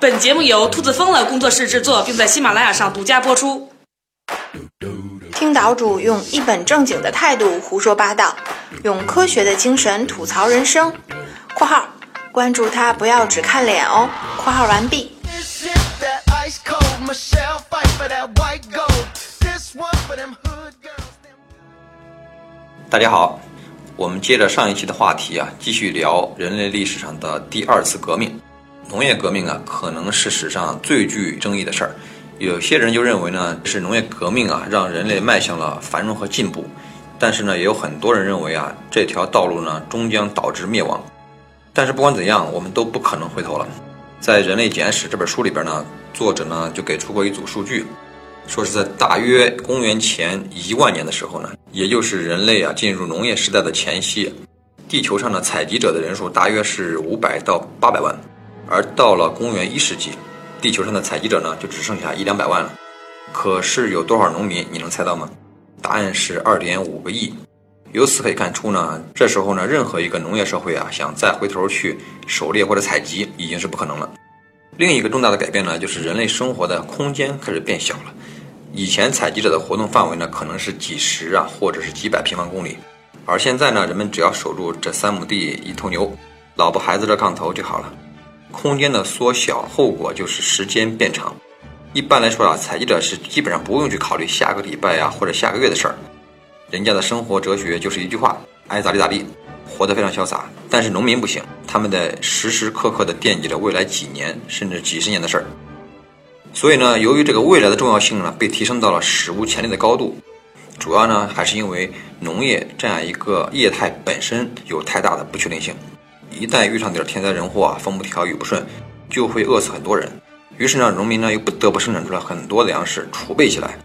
本节目由兔子疯了工作室制作，并在喜马拉雅上独家播出。听岛主用一本正经的态度胡说八道，用科学的精神吐槽人生。（括号关注他，不要只看脸哦。）（括号完毕。）大家好，我们接着上一期的话题啊，继续聊人类历史上的第二次革命。农业革命啊，可能是史上最具争议的事儿。有些人就认为呢，是农业革命啊，让人类迈向了繁荣和进步。但是呢，也有很多人认为啊，这条道路呢，终将导致灭亡。但是不管怎样，我们都不可能回头了。在《人类简史》这本书里边呢，作者呢就给出过一组数据。说是在大约公元前一万年的时候呢，也就是人类啊进入农业时代的前夕，地球上的采集者的人数大约是五百到八百万，而到了公元一世纪，地球上的采集者呢就只剩下一两百万了。可是有多少农民？你能猜到吗？答案是二点五个亿。由此可以看出呢，这时候呢，任何一个农业社会啊，想再回头去狩猎或者采集，已经是不可能了。另一个重大的改变呢，就是人类生活的空间开始变小了。以前采集者的活动范围呢，可能是几十啊，或者是几百平方公里，而现在呢，人们只要守住这三亩地、一头牛、老婆孩子这炕头就好了。空间的缩小，后果就是时间变长。一般来说啊，采集者是基本上不用去考虑下个礼拜啊或者下个月的事儿，人家的生活哲学就是一句话：爱咋地咋地，活得非常潇洒。但是农民不行，他们得时时刻刻地惦记着未来几年甚至几十年的事儿。所以呢，由于这个未来的重要性呢被提升到了史无前例的高度，主要呢还是因为农业这样一个业态本身有太大的不确定性，一旦遇上点天灾人祸啊，风不调雨不顺，就会饿死很多人。于是呢，农民呢又不得不生产出来很多粮食储备起来，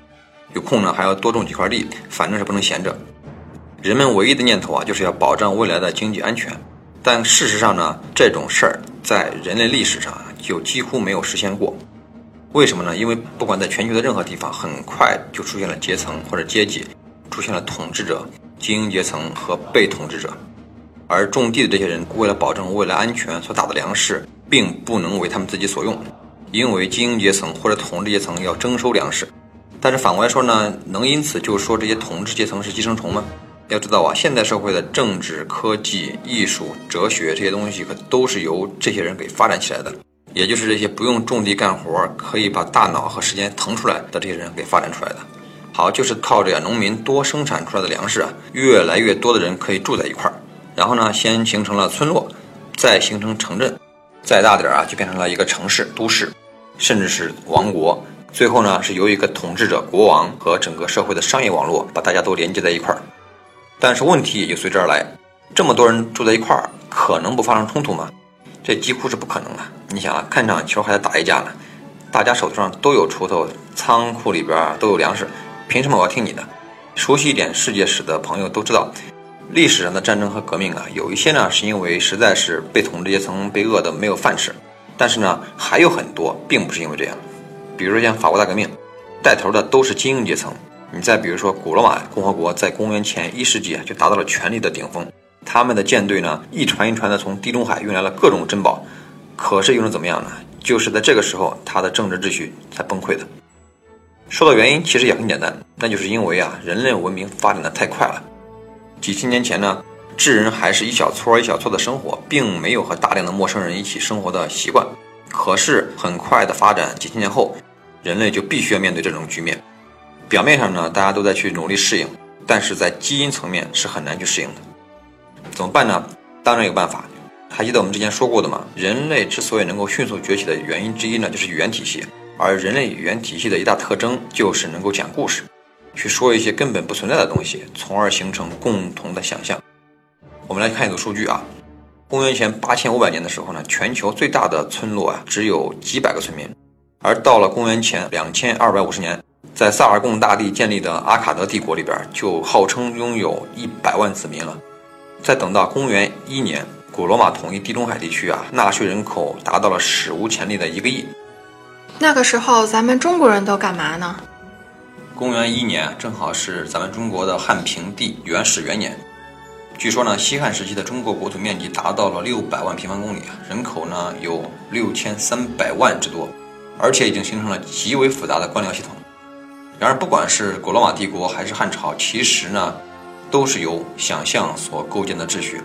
有空呢还要多种几块地，反正是不能闲着。人们唯一的念头啊，就是要保障未来的经济安全。但事实上呢，这种事儿在人类历史上就几乎没有实现过。为什么呢？因为不管在全球的任何地方，很快就出现了阶层或者阶级，出现了统治者、精英阶层和被统治者。而种地的这些人，为了保证未来安全所打的粮食，并不能为他们自己所用，因为精英阶层或者统治阶层要征收粮食。但是反过来说呢，能因此就说这些统治阶层是寄生虫吗？要知道啊，现代社会的政治、科技、艺术、哲学这些东西，可都是由这些人给发展起来的。也就是这些不用种地干活，可以把大脑和时间腾出来的这些人给发展出来的。好，就是靠着呀，农民多生产出来的粮食啊，越来越多的人可以住在一块儿，然后呢，先形成了村落，再形成城镇，再大点儿啊，就变成了一个城市、都市，甚至是王国。最后呢，是由一个统治者、国王和整个社会的商业网络把大家都连接在一块儿。但是问题也就随之而来，这么多人住在一块儿，可能不发生冲突吗？这几乎是不可能的。你想啊，看场球还得打一架呢，大家手头上都有锄头，仓库里边都有粮食，凭什么我要听你的？熟悉一点世界史的朋友都知道，历史上的战争和革命啊，有一些呢是因为实在是被统治阶层被饿得没有饭吃，但是呢还有很多并不是因为这样。比如说像法国大革命，带头的都是精英阶层。你再比如说古罗马共和国，在公元前一世纪就达到了权力的顶峰。他们的舰队呢，一船一船的从地中海运来了各种珍宝，可是又能怎么样呢？就是在这个时候，他的政治秩序才崩溃的。说到原因，其实也很简单，那就是因为啊，人类文明发展的太快了。几千年前呢，智人还是一小撮一小撮的生活，并没有和大量的陌生人一起生活的习惯。可是很快的发展，几千年后，人类就必须要面对这种局面。表面上呢，大家都在去努力适应，但是在基因层面是很难去适应的。怎么办呢？当然有办法。还记得我们之前说过的吗？人类之所以能够迅速崛起的原因之一呢，就是语言体系。而人类语言体系的一大特征就是能够讲故事，去说一些根本不存在的东西，从而形成共同的想象。我们来看一组数据啊。公元前八千五百年的时候呢，全球最大的村落啊只有几百个村民，而到了公元前两千二百五十年，在萨尔贡大帝建立的阿卡德帝国里边，就号称拥有一百万子民了。再等到公元一年，古罗马统一地中海地区啊，纳税人口达到了史无前例的一个亿。那个时候，咱们中国人都干嘛呢？公元一年正好是咱们中国的汉平帝元始元年，据说呢，西汉时期的中国国土面积达到了六百万平方公里，人口呢有六千三百万之多，而且已经形成了极为复杂的官僚系统。然而，不管是古罗马帝国还是汉朝，其实呢，都是由想象所构建的秩序。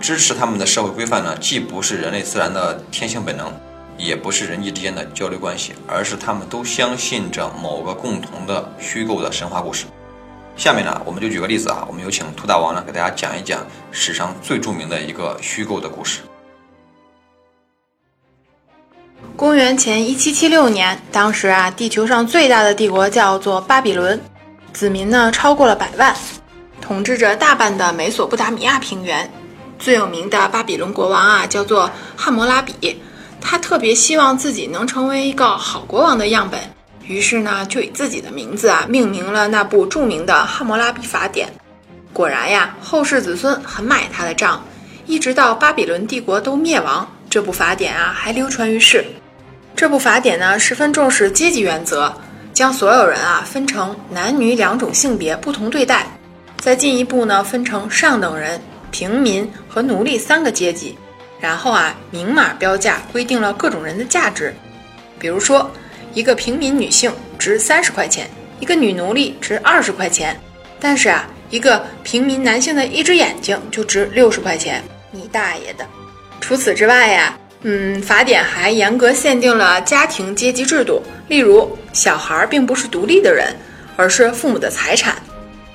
支持他们的社会规范呢，既不是人类自然的天性本能，也不是人际之间的交流关系，而是他们都相信着某个共同的虚构的神话故事。下面呢，我们就举个例子啊，我们有请兔大王呢给大家讲一讲史上最著名的一个虚构的故事。公元前一七七六年，当时啊，地球上最大的帝国叫做巴比伦，子民呢超过了百万，统治着大半的美索不达米亚平原。最有名的巴比伦国王啊，叫做汉谟拉比，他特别希望自己能成为一个好国王的样本。于是呢，就以自己的名字啊命名了那部著名的《汉谟拉比法典》。果然呀，后世子孙很买他的账，一直到巴比伦帝国都灭亡，这部法典啊还流传于世。这部法典呢，十分重视阶级原则，将所有人啊分成男女两种性别不同对待，再进一步呢分成上等人、平民和奴隶三个阶级，然后啊明码标价规定了各种人的价值，比如说。一个平民女性值三十块钱，一个女奴隶值二十块钱，但是啊，一个平民男性的一只眼睛就值六十块钱，你大爷的！除此之外呀，嗯，法典还严格限定了家庭阶级制度，例如，小孩并不是独立的人，而是父母的财产。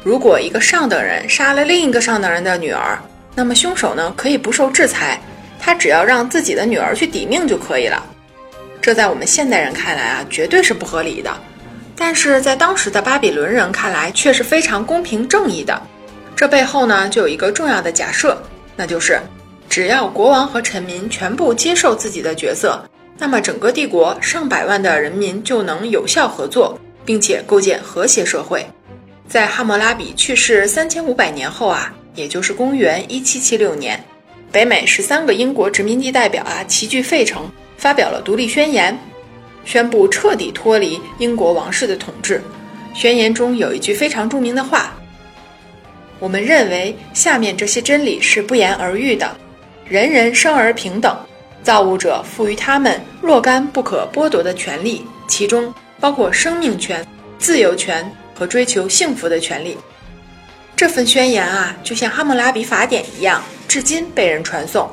如果一个上等人杀了另一个上等人的女儿，那么凶手呢可以不受制裁，他只要让自己的女儿去抵命就可以了。这在我们现代人看来啊，绝对是不合理的，但是在当时的巴比伦人看来却是非常公平正义的。这背后呢，就有一个重要的假设，那就是只要国王和臣民全部接受自己的角色，那么整个帝国上百万的人民就能有效合作，并且构建和谐社会。在汉谟拉比去世三千五百年后啊，也就是公元一七七六年，北美十三个英国殖民地代表啊齐聚费城。发表了独立宣言，宣布彻底脱离英国王室的统治。宣言中有一句非常著名的话：“我们认为下面这些真理是不言而喻的：人人生而平等，造物者赋予他们若干不可剥夺的权利，其中包括生命权、自由权和追求幸福的权利。”这份宣言啊，就像《哈谟拉比法典》一样，至今被人传颂。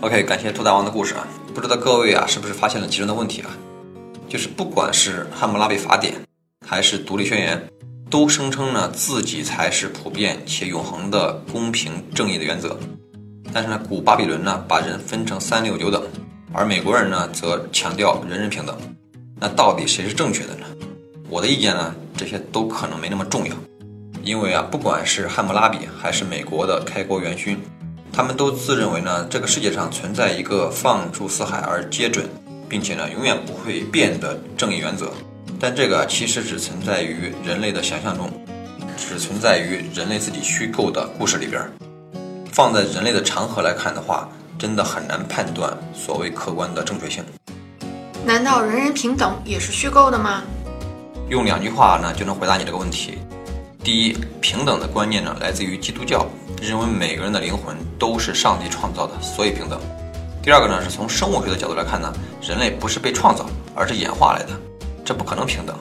OK，感谢兔大王的故事啊！不知道各位啊是不是发现了其中的问题啊？就是不管是汉谟拉比法典还是独立宣言，都声称呢自己才是普遍且永恒的公平正义的原则。但是呢，古巴比伦呢把人分成三六九等，而美国人呢则强调人人平等。那到底谁是正确的呢？我的意见呢，这些都可能没那么重要，因为啊，不管是汉谟拉比还是美国的开国元勋。他们都自认为呢，这个世界上存在一个放诸四海而皆准，并且呢永远不会变的正义原则。但这个其实只存在于人类的想象中，只存在于人类自己虚构的故事里边。放在人类的长河来看的话，真的很难判断所谓客观的正确性。难道人人平等也是虚构的吗？用两句话呢就能回答你这个问题。第一，平等的观念呢来自于基督教。认为每个人的灵魂都是上帝创造的，所以平等。第二个呢，是从生物学的角度来看呢，人类不是被创造，而是演化来的，这不可能平等，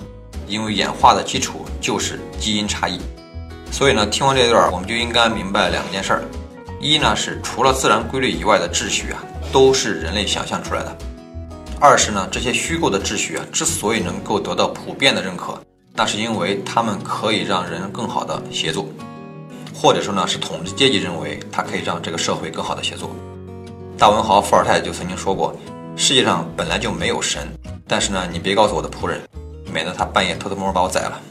因为演化的基础就是基因差异。所以呢，听完这段，我们就应该明白两件事儿：一呢是除了自然规律以外的秩序啊，都是人类想象出来的；二是呢，这些虚构的秩序啊，之所以能够得到普遍的认可，那是因为他们可以让人更好的协作。或者说呢，是统治阶级认为它可以让这个社会更好的协作。大文豪伏尔泰就曾经说过：“世界上本来就没有神，但是呢，你别告诉我的仆人，免得他半夜偷偷摸摸把我宰了。”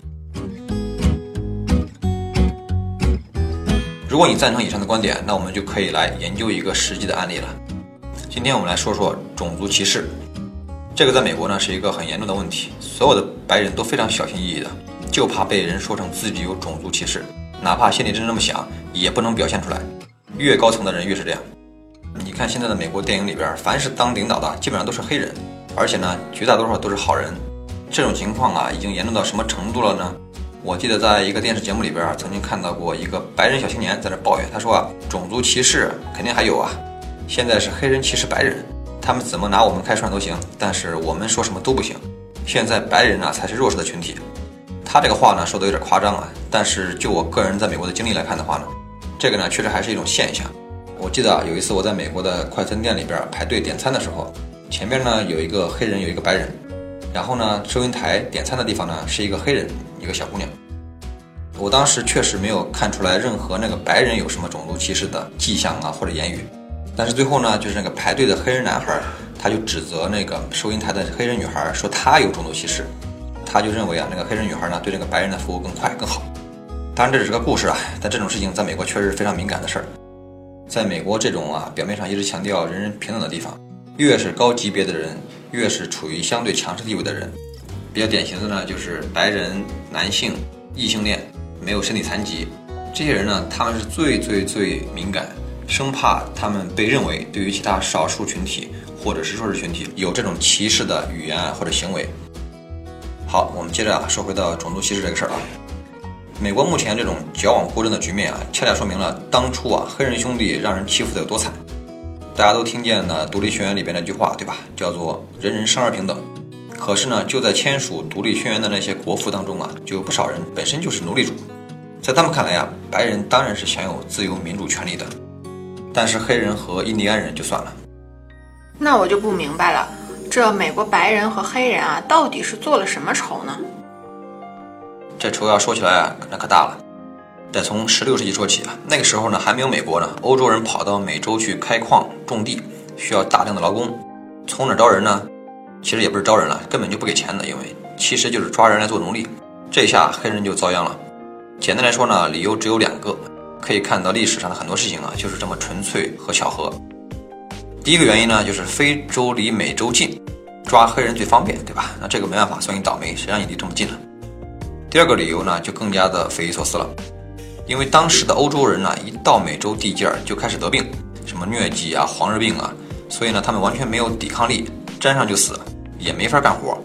如果你赞成以上的观点，那我们就可以来研究一个实际的案例了。今天我们来说说种族歧视，这个在美国呢是一个很严重的问题，所有的白人都非常小心翼翼的，就怕被人说成自己有种族歧视。哪怕心里真这么想，也不能表现出来。越高层的人越是这样。你看现在的美国电影里边，凡是当领导的，基本上都是黑人，而且呢，绝大多数都是好人。这种情况啊，已经严重到什么程度了呢？我记得在一个电视节目里边，曾经看到过一个白人小青年在这抱怨，他说啊，种族歧视肯定还有啊，现在是黑人歧视白人，他们怎么拿我们开涮都行，但是我们说什么都不行。现在白人呢才是弱势的群体。他这个话呢说的有点夸张啊，但是就我个人在美国的经历来看的话呢，这个呢确实还是一种现象。我记得啊有一次我在美国的快餐店里边排队点餐的时候，前面呢有一个黑人，有一个白人。然后呢，收银台点餐的地方呢是一个黑人，一个小姑娘。我当时确实没有看出来任何那个白人有什么种族歧视的迹象啊或者言语。但是最后呢，就是那个排队的黑人男孩，他就指责那个收银台的黑人女孩说他有种族歧视。他就认为啊，那个黑人女孩呢对这个白人的服务更快更好。当然这只是个故事啊，但这种事情在美国确实是非常敏感的事儿。在美国这种啊表面上一直强调人人平等的地方，越是高级别的人。越是处于相对强势地位的人，比较典型的呢就是白人男性、异性恋、没有身体残疾这些人呢，他们是最最最敏感，生怕他们被认为对于其他少数群体或者是弱势群体有这种歧视的语言啊或者行为。好，我们接着啊说回到种族歧视这个事儿啊，美国目前这种矫枉过正的局面啊，恰恰说明了当初啊黑人兄弟让人欺负的有多惨。大家都听见了《独立宣言》里边那句话，对吧？叫做“人人生而平等”。可是呢，就在签署《独立宣言》的那些国父当中啊，就有不少人本身就是奴隶主。在他们看来呀，白人当然是享有自由民主权利的，但是黑人和印第安人就算了。那我就不明白了，这美国白人和黑人啊，到底是做了什么仇呢？这仇要说起来啊，那可大了。得从十六世纪说起啊，那个时候呢还没有美国呢，欧洲人跑到美洲去开矿种地，需要大量的劳工，从哪招人呢？其实也不是招人了，根本就不给钱的，因为其实就是抓人来做奴隶。这下黑人就遭殃了。简单来说呢，理由只有两个，可以看到历史上的很多事情啊，就是这么纯粹和巧合。第一个原因呢，就是非洲离美洲近，抓黑人最方便，对吧？那这个没办法，算你倒霉，谁让你离这么近了？第二个理由呢，就更加的匪夷所思了。因为当时的欧洲人呢，一到美洲地界儿就开始得病，什么疟疾啊、黄热病啊，所以呢，他们完全没有抵抗力，沾上就死，也没法干活。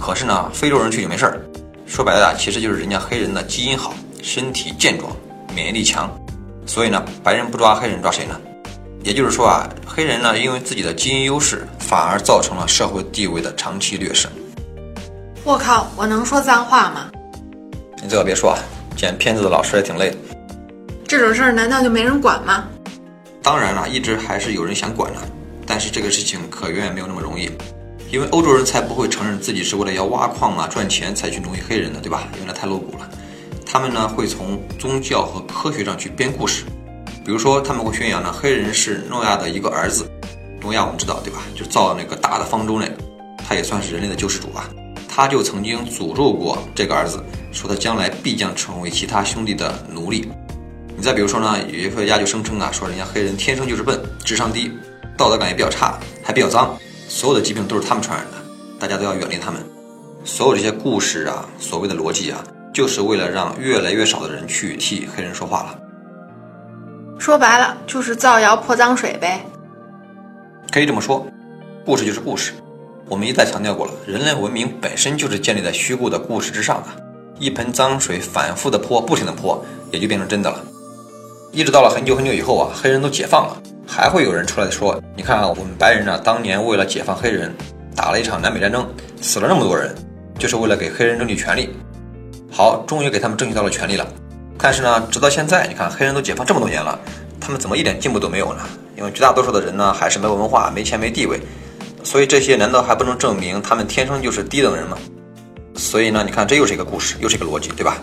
可是呢，非洲人去就没事儿。说白了，其实就是人家黑人的基因好，身体健壮，免疫力强，所以呢，白人不抓黑人抓谁呢？也就是说啊，黑人呢，因为自己的基因优势，反而造成了社会地位的长期劣势。我靠，我能说脏话吗？你最好别说啊，剪片子的老师也挺累的。这种事儿难道就没人管吗？当然了，一直还是有人想管的，但是这个事情可远远没有那么容易，因为欧洲人才不会承认自己是为了要挖矿啊赚钱才去奴役黑人的，对吧？因为那太露骨了。他们呢会从宗教和科学上去编故事，比如说他们会宣扬呢黑人是诺亚的一个儿子，诺亚我们知道对吧？就造那个大的方舟那个，他也算是人类的救世主啊。他就曾经诅咒过这个儿子，说他将来必将成为其他兄弟的奴隶。你再比如说呢，有一科学家就声称啊，说人家黑人天生就是笨，智商低，道德感也比较差，还比较脏，所有的疾病都是他们传染的，大家都要远离他们。所有这些故事啊，所谓的逻辑啊，就是为了让越来越少的人去替黑人说话了。说白了，就是造谣泼脏水呗。可以这么说，故事就是故事。我们一再强调过了，人类文明本身就是建立在虚构的故事之上的。一盆脏水反复的泼，不停的泼，也就变成真的了。一直到了很久很久以后啊，黑人都解放了，还会有人出来说：“你看啊，我们白人呢，当年为了解放黑人，打了一场南北战争，死了那么多人，就是为了给黑人争取权利。好，终于给他们争取到了权利了。但是呢，直到现在，你看黑人都解放这么多年了，他们怎么一点进步都没有呢？因为绝大多数的人呢，还是没文化、没钱、没地位，所以这些难道还不能证明他们天生就是低等人吗？所以呢，你看这又是一个故事，又是一个逻辑，对吧？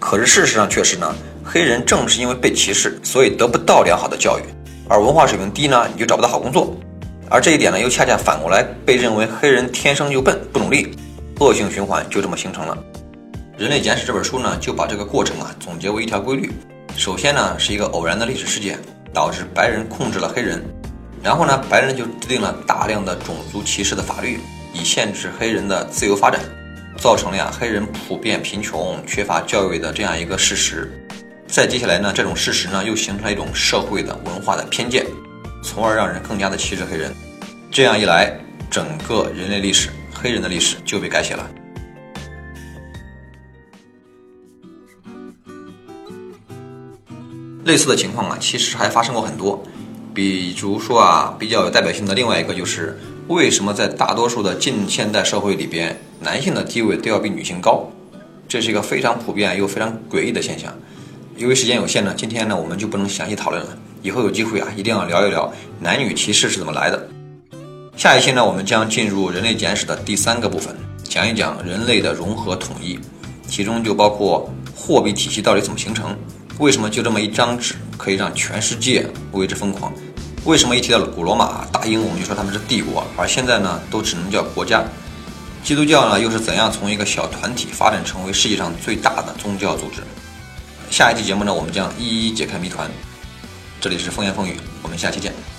可是事实上却是呢。”黑人正是因为被歧视，所以得不到良好的教育，而文化水平低呢，你就找不到好工作，而这一点呢，又恰恰反过来被认为黑人天生就笨不努力，恶性循环就这么形成了。《人类简史》这本书呢，就把这个过程啊总结为一条规律：首先呢，是一个偶然的历史事件导致白人控制了黑人，然后呢，白人就制定了大量的种族歧视的法律，以限制黑人的自由发展，造成了呀黑人普遍贫穷、缺乏教育的这样一个事实。再接下来呢，这种事实呢，又形成了一种社会的文化的偏见，从而让人更加的歧视黑人。这样一来，整个人类历史，黑人的历史就被改写了。类似的情况啊，其实还发生过很多。比如说啊，比较有代表性的另外一个就是，为什么在大多数的近现代社会里边，男性的地位都要比女性高？这是一个非常普遍又非常诡异的现象。由于时间有限呢，今天呢我们就不能详细讨论了。以后有机会啊，一定要聊一聊男女歧视是怎么来的。下一期呢，我们将进入人类简史的第三个部分，讲一讲人类的融合统一，其中就包括货币体系到底怎么形成。为什么就这么一张纸可以让全世界为之疯狂？为什么一提到古罗马大英，我们就说他们是帝国，而现在呢都只能叫国家？基督教呢又是怎样从一个小团体发展成为世界上最大的宗教组织？下一期节目呢，我们将一一解开谜团。这里是风言风语，我们下期见。